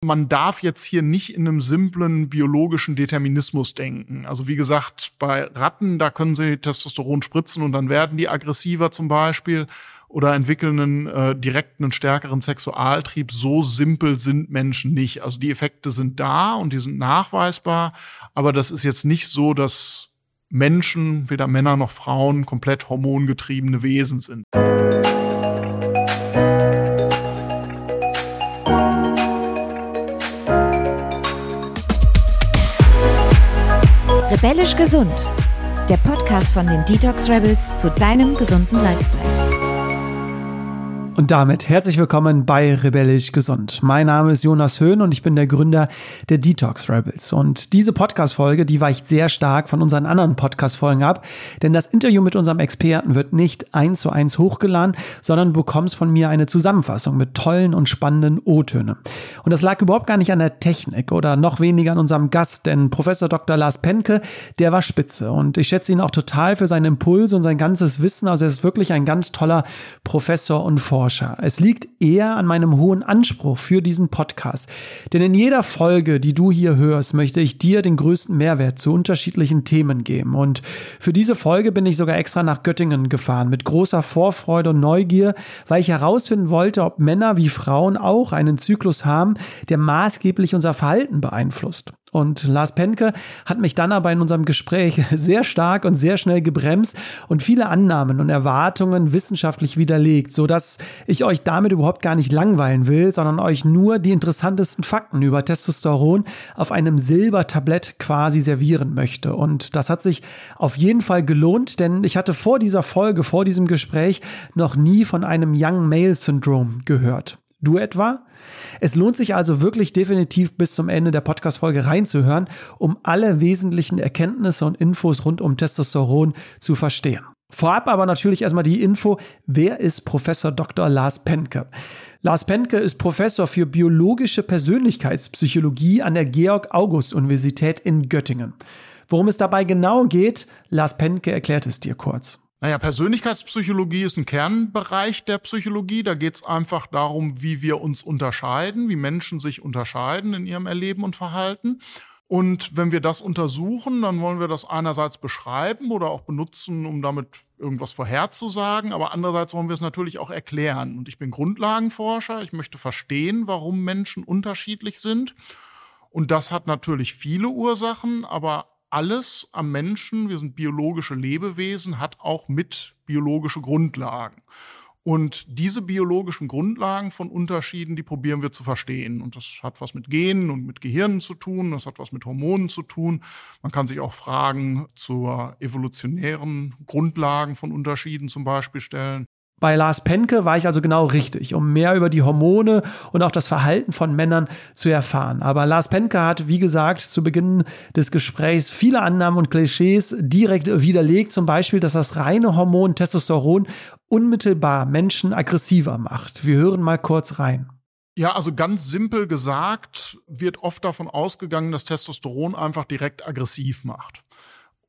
man darf jetzt hier nicht in einem simplen biologischen Determinismus denken. Also wie gesagt, bei Ratten, da können sie Testosteron spritzen und dann werden die aggressiver zum Beispiel oder entwickeln einen äh, direkt einen stärkeren Sexualtrieb. So simpel sind Menschen nicht. Also die Effekte sind da und die sind nachweisbar, aber das ist jetzt nicht so, dass Menschen, weder Männer noch Frauen, komplett hormongetriebene Wesen sind. Rebellisch gesund. Der Podcast von den Detox Rebels zu deinem gesunden Lifestyle. Und damit herzlich willkommen bei Rebellisch Gesund. Mein Name ist Jonas Höhn und ich bin der Gründer der Detox Rebels. Und diese Podcast-Folge, die weicht sehr stark von unseren anderen Podcast-Folgen ab, denn das Interview mit unserem Experten wird nicht eins zu eins hochgeladen, sondern du bekommst von mir eine Zusammenfassung mit tollen und spannenden O-Tönen. Und das lag überhaupt gar nicht an der Technik oder noch weniger an unserem Gast, denn Professor Dr. Lars Penke, der war spitze und ich schätze ihn auch total für seinen Impuls und sein ganzes Wissen. Also er ist wirklich ein ganz toller Professor und Forscher. Forscher. Es liegt eher an meinem hohen Anspruch für diesen Podcast. Denn in jeder Folge, die du hier hörst, möchte ich dir den größten Mehrwert zu unterschiedlichen Themen geben. Und für diese Folge bin ich sogar extra nach Göttingen gefahren, mit großer Vorfreude und Neugier, weil ich herausfinden wollte, ob Männer wie Frauen auch einen Zyklus haben, der maßgeblich unser Verhalten beeinflusst. Und Lars Penke hat mich dann aber in unserem Gespräch sehr stark und sehr schnell gebremst und viele Annahmen und Erwartungen wissenschaftlich widerlegt, sodass ich euch damit überhaupt gar nicht langweilen will, sondern euch nur die interessantesten Fakten über Testosteron auf einem Silbertablett quasi servieren möchte. Und das hat sich auf jeden Fall gelohnt, denn ich hatte vor dieser Folge, vor diesem Gespräch noch nie von einem Young Male Syndrome gehört. Du etwa? Es lohnt sich also wirklich definitiv bis zum Ende der Podcast-Folge reinzuhören, um alle wesentlichen Erkenntnisse und Infos rund um Testosteron zu verstehen. Vorab aber natürlich erstmal die Info, wer ist Professor Dr. Lars Penke? Lars Penke ist Professor für biologische Persönlichkeitspsychologie an der Georg-August-Universität in Göttingen. Worum es dabei genau geht, Lars Penke erklärt es dir kurz. Naja, Persönlichkeitspsychologie ist ein Kernbereich der Psychologie. Da geht es einfach darum, wie wir uns unterscheiden, wie Menschen sich unterscheiden in ihrem Erleben und Verhalten. Und wenn wir das untersuchen, dann wollen wir das einerseits beschreiben oder auch benutzen, um damit irgendwas vorherzusagen, aber andererseits wollen wir es natürlich auch erklären. Und ich bin Grundlagenforscher, ich möchte verstehen, warum Menschen unterschiedlich sind. Und das hat natürlich viele Ursachen, aber alles am Menschen, wir sind biologische Lebewesen, hat auch mit biologische Grundlagen. Und diese biologischen Grundlagen von Unterschieden, die probieren wir zu verstehen. Und das hat was mit Genen und mit Gehirnen zu tun, das hat was mit Hormonen zu tun. Man kann sich auch Fragen zur evolutionären Grundlagen von Unterschieden zum Beispiel stellen. Bei Lars Penke war ich also genau richtig, um mehr über die Hormone und auch das Verhalten von Männern zu erfahren. Aber Lars Penke hat, wie gesagt, zu Beginn des Gesprächs viele Annahmen und Klischees direkt widerlegt. Zum Beispiel, dass das reine Hormon Testosteron unmittelbar Menschen aggressiver macht. Wir hören mal kurz rein. Ja, also ganz simpel gesagt wird oft davon ausgegangen, dass Testosteron einfach direkt aggressiv macht.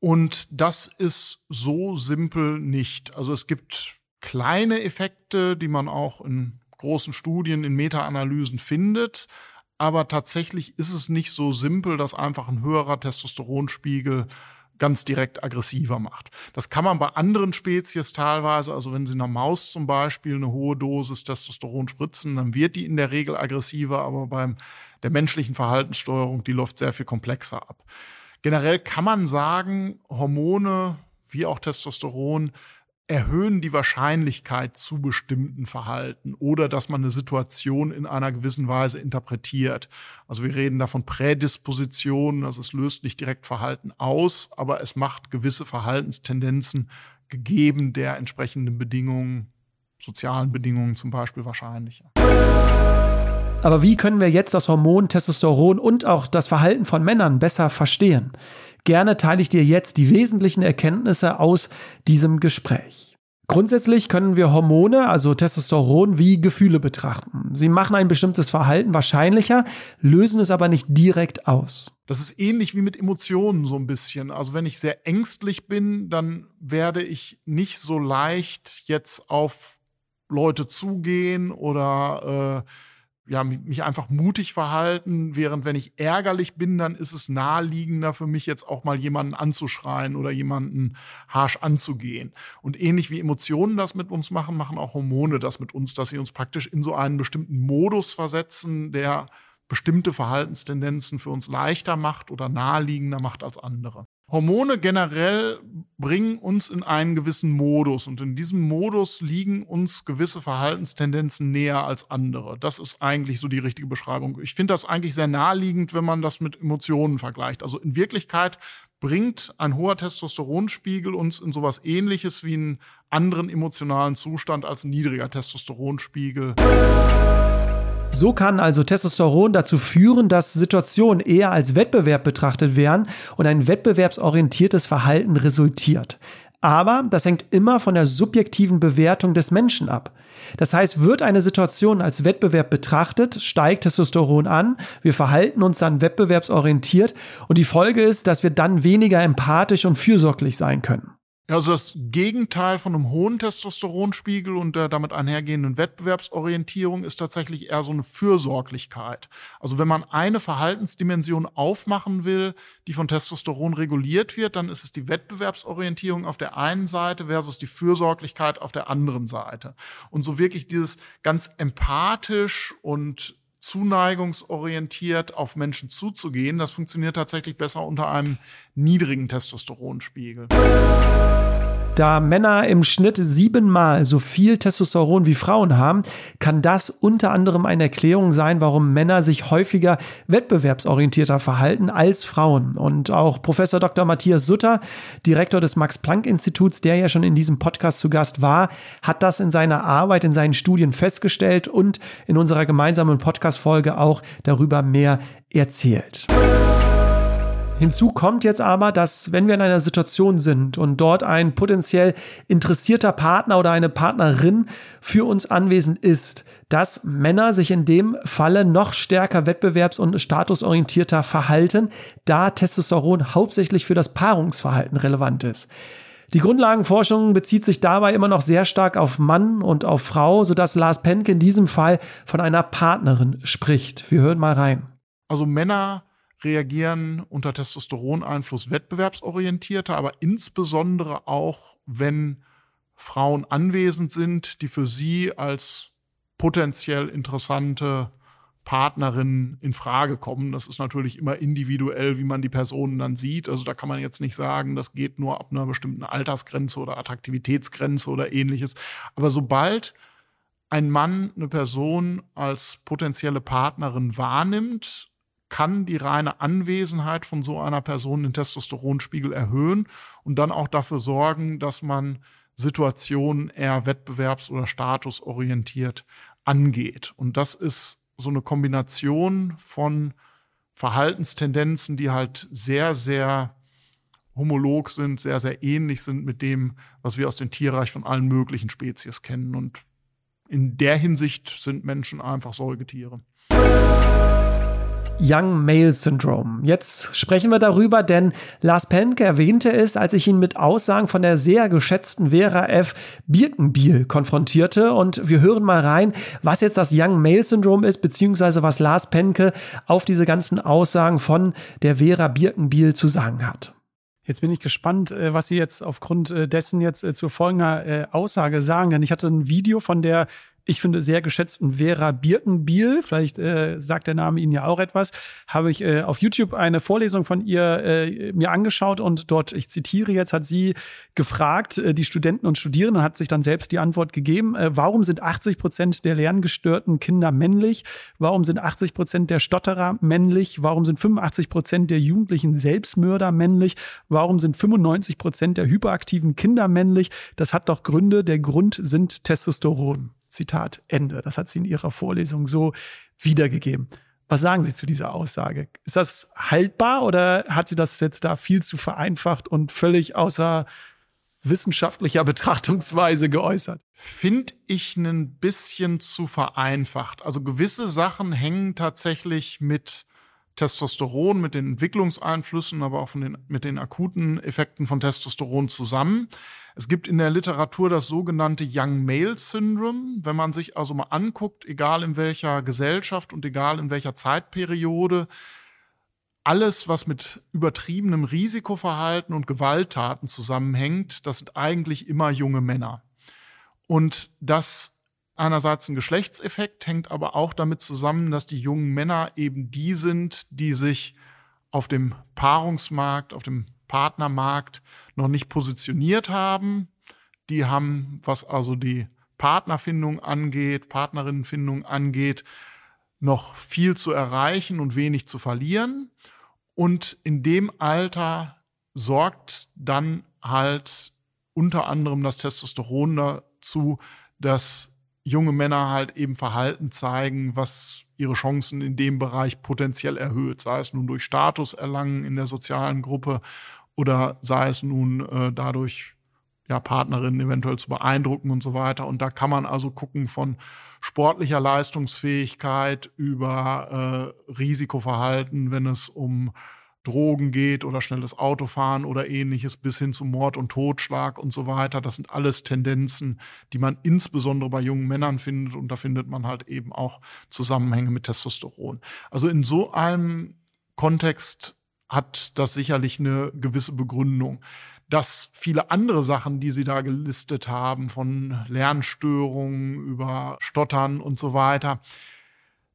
Und das ist so simpel nicht. Also es gibt kleine Effekte, die man auch in großen Studien, in Meta-Analysen findet. Aber tatsächlich ist es nicht so simpel, dass einfach ein höherer Testosteronspiegel ganz direkt aggressiver macht. Das kann man bei anderen Spezies teilweise, also wenn Sie einer Maus zum Beispiel eine hohe Dosis Testosteron spritzen, dann wird die in der Regel aggressiver, aber beim der menschlichen Verhaltenssteuerung, die läuft sehr viel komplexer ab. Generell kann man sagen, Hormone wie auch Testosteron erhöhen die Wahrscheinlichkeit zu bestimmten Verhalten oder dass man eine Situation in einer gewissen Weise interpretiert. Also wir reden da von Prädispositionen, also es löst nicht direkt Verhalten aus, aber es macht gewisse Verhaltenstendenzen gegeben der entsprechenden Bedingungen, sozialen Bedingungen zum Beispiel wahrscheinlicher. Aber wie können wir jetzt das Hormon Testosteron und auch das Verhalten von Männern besser verstehen? Gerne teile ich dir jetzt die wesentlichen Erkenntnisse aus diesem Gespräch. Grundsätzlich können wir Hormone, also Testosteron, wie Gefühle betrachten. Sie machen ein bestimmtes Verhalten wahrscheinlicher, lösen es aber nicht direkt aus. Das ist ähnlich wie mit Emotionen so ein bisschen. Also wenn ich sehr ängstlich bin, dann werde ich nicht so leicht jetzt auf Leute zugehen oder äh, ja, mich einfach mutig verhalten, während wenn ich ärgerlich bin, dann ist es naheliegender für mich jetzt auch mal jemanden anzuschreien oder jemanden harsch anzugehen. Und ähnlich wie Emotionen das mit uns machen, machen auch Hormone das mit uns, dass sie uns praktisch in so einen bestimmten Modus versetzen, der bestimmte Verhaltenstendenzen für uns leichter macht oder naheliegender macht als andere. Hormone generell bringen uns in einen gewissen Modus und in diesem Modus liegen uns gewisse Verhaltenstendenzen näher als andere. Das ist eigentlich so die richtige Beschreibung. Ich finde das eigentlich sehr naheliegend, wenn man das mit Emotionen vergleicht. Also in Wirklichkeit bringt ein hoher Testosteronspiegel uns in sowas ähnliches wie einen anderen emotionalen Zustand als ein niedriger Testosteronspiegel. So kann also Testosteron dazu führen, dass Situationen eher als Wettbewerb betrachtet werden und ein wettbewerbsorientiertes Verhalten resultiert. Aber das hängt immer von der subjektiven Bewertung des Menschen ab. Das heißt, wird eine Situation als Wettbewerb betrachtet, steigt Testosteron an, wir verhalten uns dann wettbewerbsorientiert und die Folge ist, dass wir dann weniger empathisch und fürsorglich sein können. Also das Gegenteil von einem hohen Testosteronspiegel und der damit einhergehenden Wettbewerbsorientierung ist tatsächlich eher so eine Fürsorglichkeit. Also wenn man eine Verhaltensdimension aufmachen will, die von Testosteron reguliert wird, dann ist es die Wettbewerbsorientierung auf der einen Seite versus die Fürsorglichkeit auf der anderen Seite. Und so wirklich dieses ganz empathisch und zuneigungsorientiert auf Menschen zuzugehen, das funktioniert tatsächlich besser unter einem niedrigen Testosteronspiegel. Da Männer im Schnitt siebenmal so viel Testosteron wie Frauen haben, kann das unter anderem eine Erklärung sein, warum Männer sich häufiger wettbewerbsorientierter verhalten als Frauen. Und auch Professor Dr. Matthias Sutter, Direktor des Max-Planck-Instituts, der ja schon in diesem Podcast zu Gast war, hat das in seiner Arbeit, in seinen Studien festgestellt und in unserer gemeinsamen Podcast-Folge auch darüber mehr erzählt. Hinzu kommt jetzt aber, dass wenn wir in einer Situation sind und dort ein potenziell interessierter Partner oder eine Partnerin für uns anwesend ist, dass Männer sich in dem Falle noch stärker wettbewerbs- und statusorientierter verhalten, da Testosteron hauptsächlich für das Paarungsverhalten relevant ist. Die Grundlagenforschung bezieht sich dabei immer noch sehr stark auf Mann und auf Frau, sodass Lars Penke in diesem Fall von einer Partnerin spricht. Wir hören mal rein. Also Männer reagieren unter Testosteroneinfluss wettbewerbsorientierter, aber insbesondere auch, wenn Frauen anwesend sind, die für sie als potenziell interessante Partnerin in Frage kommen. Das ist natürlich immer individuell, wie man die Personen dann sieht. Also da kann man jetzt nicht sagen, das geht nur ab einer bestimmten Altersgrenze oder Attraktivitätsgrenze oder ähnliches. Aber sobald ein Mann eine Person als potenzielle Partnerin wahrnimmt, kann die reine Anwesenheit von so einer Person den Testosteronspiegel erhöhen und dann auch dafür sorgen, dass man Situationen eher wettbewerbs- oder statusorientiert angeht. Und das ist so eine Kombination von Verhaltenstendenzen, die halt sehr, sehr homolog sind, sehr, sehr ähnlich sind mit dem, was wir aus dem Tierreich von allen möglichen Spezies kennen. Und in der Hinsicht sind Menschen einfach Säugetiere. Young Male Syndrome. Jetzt sprechen wir darüber, denn Lars Penke erwähnte es, als ich ihn mit Aussagen von der sehr geschätzten Vera F. Birkenbiel konfrontierte. Und wir hören mal rein, was jetzt das Young Male Syndrome ist, beziehungsweise was Lars Penke auf diese ganzen Aussagen von der Vera Birkenbiel zu sagen hat. Jetzt bin ich gespannt, äh, was Sie jetzt aufgrund äh, dessen jetzt äh, zu folgender Aussage sagen. Denn ich hatte ein Video von der ich finde, sehr geschätzten Vera Birkenbiel, vielleicht äh, sagt der Name Ihnen ja auch etwas, habe ich äh, auf YouTube eine Vorlesung von ihr äh, mir angeschaut und dort, ich zitiere jetzt, hat sie gefragt, äh, die Studenten und Studierenden, hat sich dann selbst die Antwort gegeben, äh, warum sind 80 Prozent der lerngestörten Kinder männlich? Warum sind 80 Prozent der Stotterer männlich? Warum sind 85 Prozent der jugendlichen Selbstmörder männlich? Warum sind 95 Prozent der hyperaktiven Kinder männlich? Das hat doch Gründe. Der Grund sind Testosteron. Zitat Ende. Das hat sie in ihrer Vorlesung so wiedergegeben. Was sagen Sie zu dieser Aussage? Ist das haltbar oder hat sie das jetzt da viel zu vereinfacht und völlig außer wissenschaftlicher Betrachtungsweise geäußert? Finde ich ein bisschen zu vereinfacht. Also gewisse Sachen hängen tatsächlich mit Testosteron mit den Entwicklungseinflüssen, aber auch den, mit den akuten Effekten von Testosteron zusammen. Es gibt in der Literatur das sogenannte Young Male Syndrome. Wenn man sich also mal anguckt, egal in welcher Gesellschaft und egal in welcher Zeitperiode, alles, was mit übertriebenem Risikoverhalten und Gewalttaten zusammenhängt, das sind eigentlich immer junge Männer. Und das einerseits ein Geschlechtseffekt, hängt aber auch damit zusammen, dass die jungen Männer eben die sind, die sich auf dem Paarungsmarkt, auf dem Partnermarkt noch nicht positioniert haben. Die haben, was also die Partnerfindung angeht, Partnerinnenfindung angeht, noch viel zu erreichen und wenig zu verlieren. Und in dem Alter sorgt dann halt unter anderem das Testosteron dazu, dass junge Männer halt eben Verhalten zeigen, was ihre Chancen in dem Bereich potenziell erhöht, sei es nun durch Status erlangen in der sozialen Gruppe oder sei es nun äh, dadurch, ja, Partnerinnen eventuell zu beeindrucken und so weiter. Und da kann man also gucken von sportlicher Leistungsfähigkeit über äh, Risikoverhalten, wenn es um Drogen geht oder schnelles Autofahren oder ähnliches bis hin zu Mord und Totschlag und so weiter. Das sind alles Tendenzen, die man insbesondere bei jungen Männern findet und da findet man halt eben auch Zusammenhänge mit Testosteron. Also in so einem Kontext hat das sicherlich eine gewisse Begründung. Dass viele andere Sachen, die Sie da gelistet haben, von Lernstörungen über Stottern und so weiter,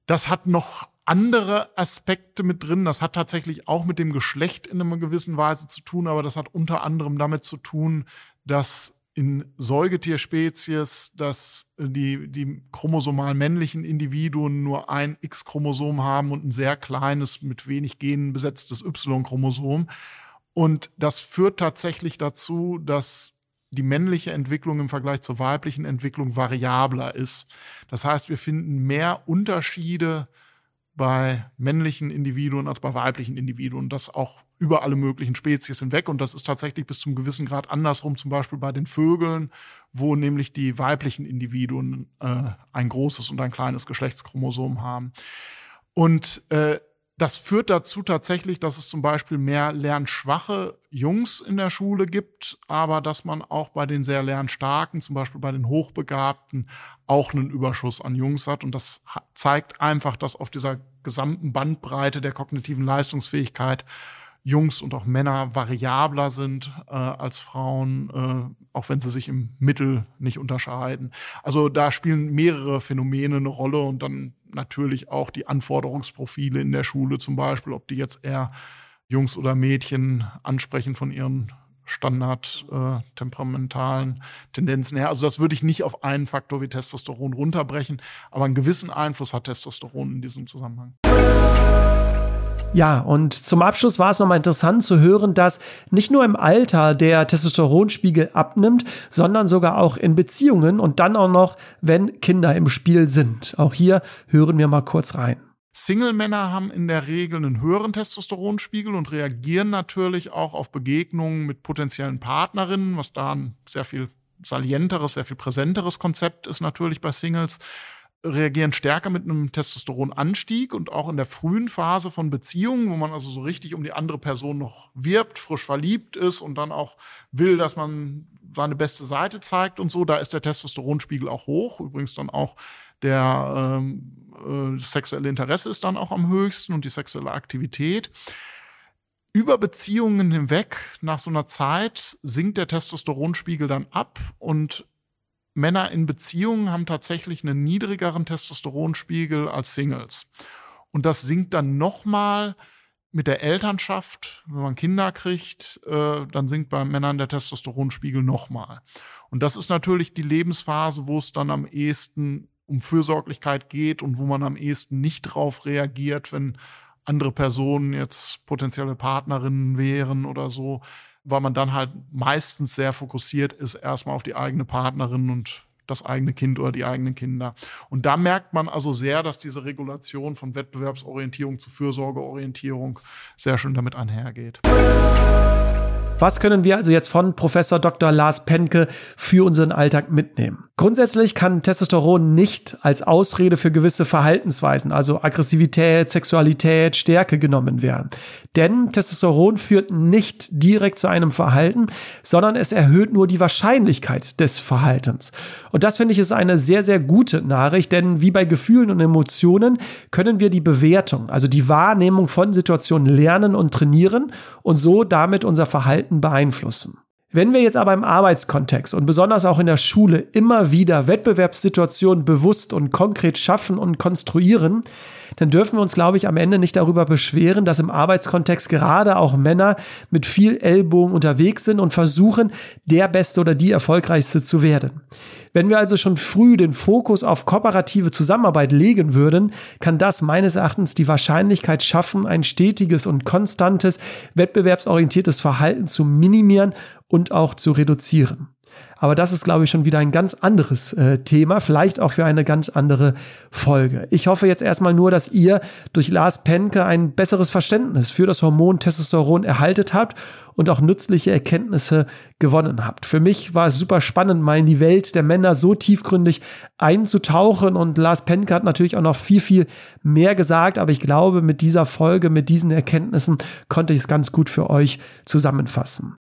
das hat noch andere Aspekte mit drin. Das hat tatsächlich auch mit dem Geschlecht in einer gewissen Weise zu tun, aber das hat unter anderem damit zu tun, dass in Säugetierspezies, dass die, die chromosomal männlichen Individuen nur ein X-Chromosom haben und ein sehr kleines, mit wenig Genen besetztes Y-Chromosom. Und das führt tatsächlich dazu, dass die männliche Entwicklung im Vergleich zur weiblichen Entwicklung variabler ist. Das heißt, wir finden mehr Unterschiede bei männlichen Individuen als bei weiblichen Individuen. Das auch über alle möglichen Spezies hinweg. Und das ist tatsächlich bis zum gewissen Grad andersrum, zum Beispiel bei den Vögeln, wo nämlich die weiblichen Individuen äh, ein großes und ein kleines Geschlechtschromosom haben. Und äh, das führt dazu tatsächlich, dass es zum Beispiel mehr lernschwache Jungs in der Schule gibt, aber dass man auch bei den sehr lernstarken, zum Beispiel bei den Hochbegabten, auch einen Überschuss an Jungs hat. Und das zeigt einfach, dass auf dieser gesamten Bandbreite der kognitiven Leistungsfähigkeit Jungs und auch Männer variabler sind äh, als Frauen, äh, auch wenn sie sich im Mittel nicht unterscheiden. Also da spielen mehrere Phänomene eine Rolle und dann natürlich auch die Anforderungsprofile in der Schule zum Beispiel, ob die jetzt eher Jungs oder Mädchen ansprechen von ihren Standard äh, Tendenzen her. Also das würde ich nicht auf einen Faktor wie Testosteron runterbrechen, aber einen gewissen Einfluss hat Testosteron in diesem Zusammenhang. Ja, und zum Abschluss war es nochmal interessant zu hören, dass nicht nur im Alter der Testosteronspiegel abnimmt, sondern sogar auch in Beziehungen und dann auch noch, wenn Kinder im Spiel sind. Auch hier hören wir mal kurz rein. Single-Männer haben in der Regel einen höheren Testosteronspiegel und reagieren natürlich auch auf Begegnungen mit potenziellen Partnerinnen, was da ein sehr viel salienteres, sehr viel präsenteres Konzept ist natürlich bei Singles reagieren stärker mit einem Testosteronanstieg und auch in der frühen Phase von Beziehungen, wo man also so richtig um die andere Person noch wirbt, frisch verliebt ist und dann auch will, dass man seine beste Seite zeigt und so, da ist der Testosteronspiegel auch hoch. Übrigens dann auch der ähm, äh, sexuelle Interesse ist dann auch am höchsten und die sexuelle Aktivität. Über Beziehungen hinweg, nach so einer Zeit, sinkt der Testosteronspiegel dann ab und Männer in Beziehungen haben tatsächlich einen niedrigeren Testosteronspiegel als Singles. Und das sinkt dann nochmal mit der Elternschaft, wenn man Kinder kriegt, äh, dann sinkt bei Männern der Testosteronspiegel nochmal. Und das ist natürlich die Lebensphase, wo es dann am ehesten um Fürsorglichkeit geht und wo man am ehesten nicht drauf reagiert, wenn andere Personen jetzt potenzielle Partnerinnen wären oder so weil man dann halt meistens sehr fokussiert ist, erstmal auf die eigene Partnerin und das eigene Kind oder die eigenen Kinder. Und da merkt man also sehr, dass diese Regulation von Wettbewerbsorientierung zu Fürsorgeorientierung sehr schön damit einhergeht. Was können wir also jetzt von Professor Dr. Lars Penke für unseren Alltag mitnehmen? Grundsätzlich kann Testosteron nicht als Ausrede für gewisse Verhaltensweisen, also Aggressivität, Sexualität, Stärke genommen werden. Denn Testosteron führt nicht direkt zu einem Verhalten, sondern es erhöht nur die Wahrscheinlichkeit des Verhaltens. Und das finde ich ist eine sehr, sehr gute Nachricht, denn wie bei Gefühlen und Emotionen können wir die Bewertung, also die Wahrnehmung von Situationen lernen und trainieren und so damit unser Verhalten beeinflussen. Wenn wir jetzt aber im Arbeitskontext und besonders auch in der Schule immer wieder Wettbewerbssituationen bewusst und konkret schaffen und konstruieren, dann dürfen wir uns, glaube ich, am Ende nicht darüber beschweren, dass im Arbeitskontext gerade auch Männer mit viel Ellbogen unterwegs sind und versuchen, der Beste oder die Erfolgreichste zu werden. Wenn wir also schon früh den Fokus auf kooperative Zusammenarbeit legen würden, kann das meines Erachtens die Wahrscheinlichkeit schaffen, ein stetiges und konstantes wettbewerbsorientiertes Verhalten zu minimieren und auch zu reduzieren. Aber das ist, glaube ich, schon wieder ein ganz anderes äh, Thema, vielleicht auch für eine ganz andere Folge. Ich hoffe jetzt erstmal nur, dass ihr durch Lars Penke ein besseres Verständnis für das Hormon Testosteron erhaltet habt und auch nützliche Erkenntnisse gewonnen habt. Für mich war es super spannend, mal in die Welt der Männer so tiefgründig einzutauchen und Lars Penke hat natürlich auch noch viel, viel mehr gesagt, aber ich glaube, mit dieser Folge, mit diesen Erkenntnissen konnte ich es ganz gut für euch zusammenfassen.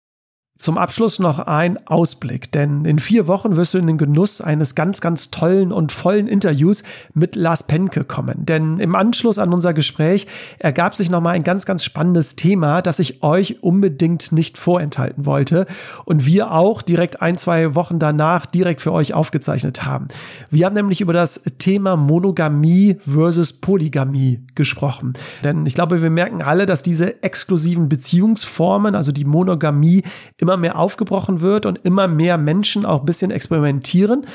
Zum Abschluss noch ein Ausblick, denn in vier Wochen wirst du in den Genuss eines ganz, ganz tollen und vollen Interviews mit Lars Penke kommen. Denn im Anschluss an unser Gespräch ergab sich nochmal ein ganz, ganz spannendes Thema, das ich euch unbedingt nicht vorenthalten wollte und wir auch direkt ein, zwei Wochen danach direkt für euch aufgezeichnet haben. Wir haben nämlich über das Thema Monogamie versus Polygamie gesprochen. Denn ich glaube, wir merken alle, dass diese exklusiven Beziehungsformen, also die Monogamie, immer immer mehr aufgebrochen wird und immer mehr Menschen auch ein bisschen experimentieren.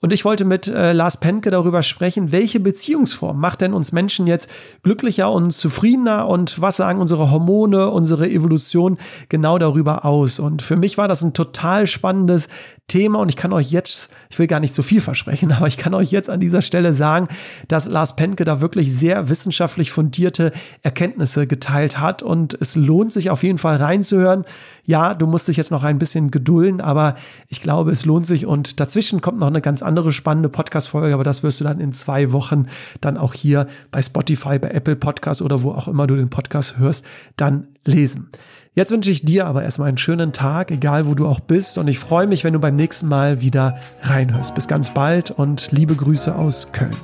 Und ich wollte mit äh, Lars Penke darüber sprechen, welche Beziehungsform macht denn uns Menschen jetzt glücklicher und zufriedener und was sagen unsere Hormone, unsere Evolution genau darüber aus. Und für mich war das ein total spannendes Thema und ich kann euch jetzt, ich will gar nicht so viel versprechen, aber ich kann euch jetzt an dieser Stelle sagen, dass Lars Penke da wirklich sehr wissenschaftlich fundierte Erkenntnisse geteilt hat und es lohnt sich auf jeden Fall reinzuhören. Ja, du musst dich jetzt noch ein bisschen gedulden, aber ich glaube, es lohnt sich und dazwischen kommt noch eine ganz andere spannende Podcast-Folge, aber das wirst du dann in zwei Wochen dann auch hier bei Spotify, bei Apple Podcast oder wo auch immer du den Podcast hörst, dann lesen. Jetzt wünsche ich dir aber erstmal einen schönen Tag, egal wo du auch bist. Und ich freue mich, wenn du beim nächsten Mal wieder reinhörst. Bis ganz bald und liebe Grüße aus Köln.